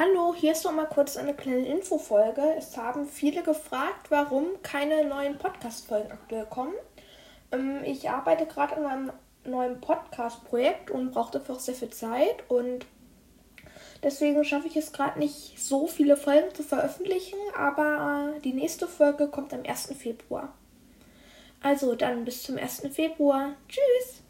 Hallo, hier ist noch mal kurz eine kleine Infofolge. Es haben viele gefragt, warum keine neuen Podcast-Folgen aktuell kommen. Ähm, ich arbeite gerade an einem neuen Podcast-Projekt und brauche dafür auch sehr viel Zeit und deswegen schaffe ich es gerade nicht, so viele Folgen zu veröffentlichen, aber äh, die nächste Folge kommt am 1. Februar. Also dann bis zum 1. Februar. Tschüss!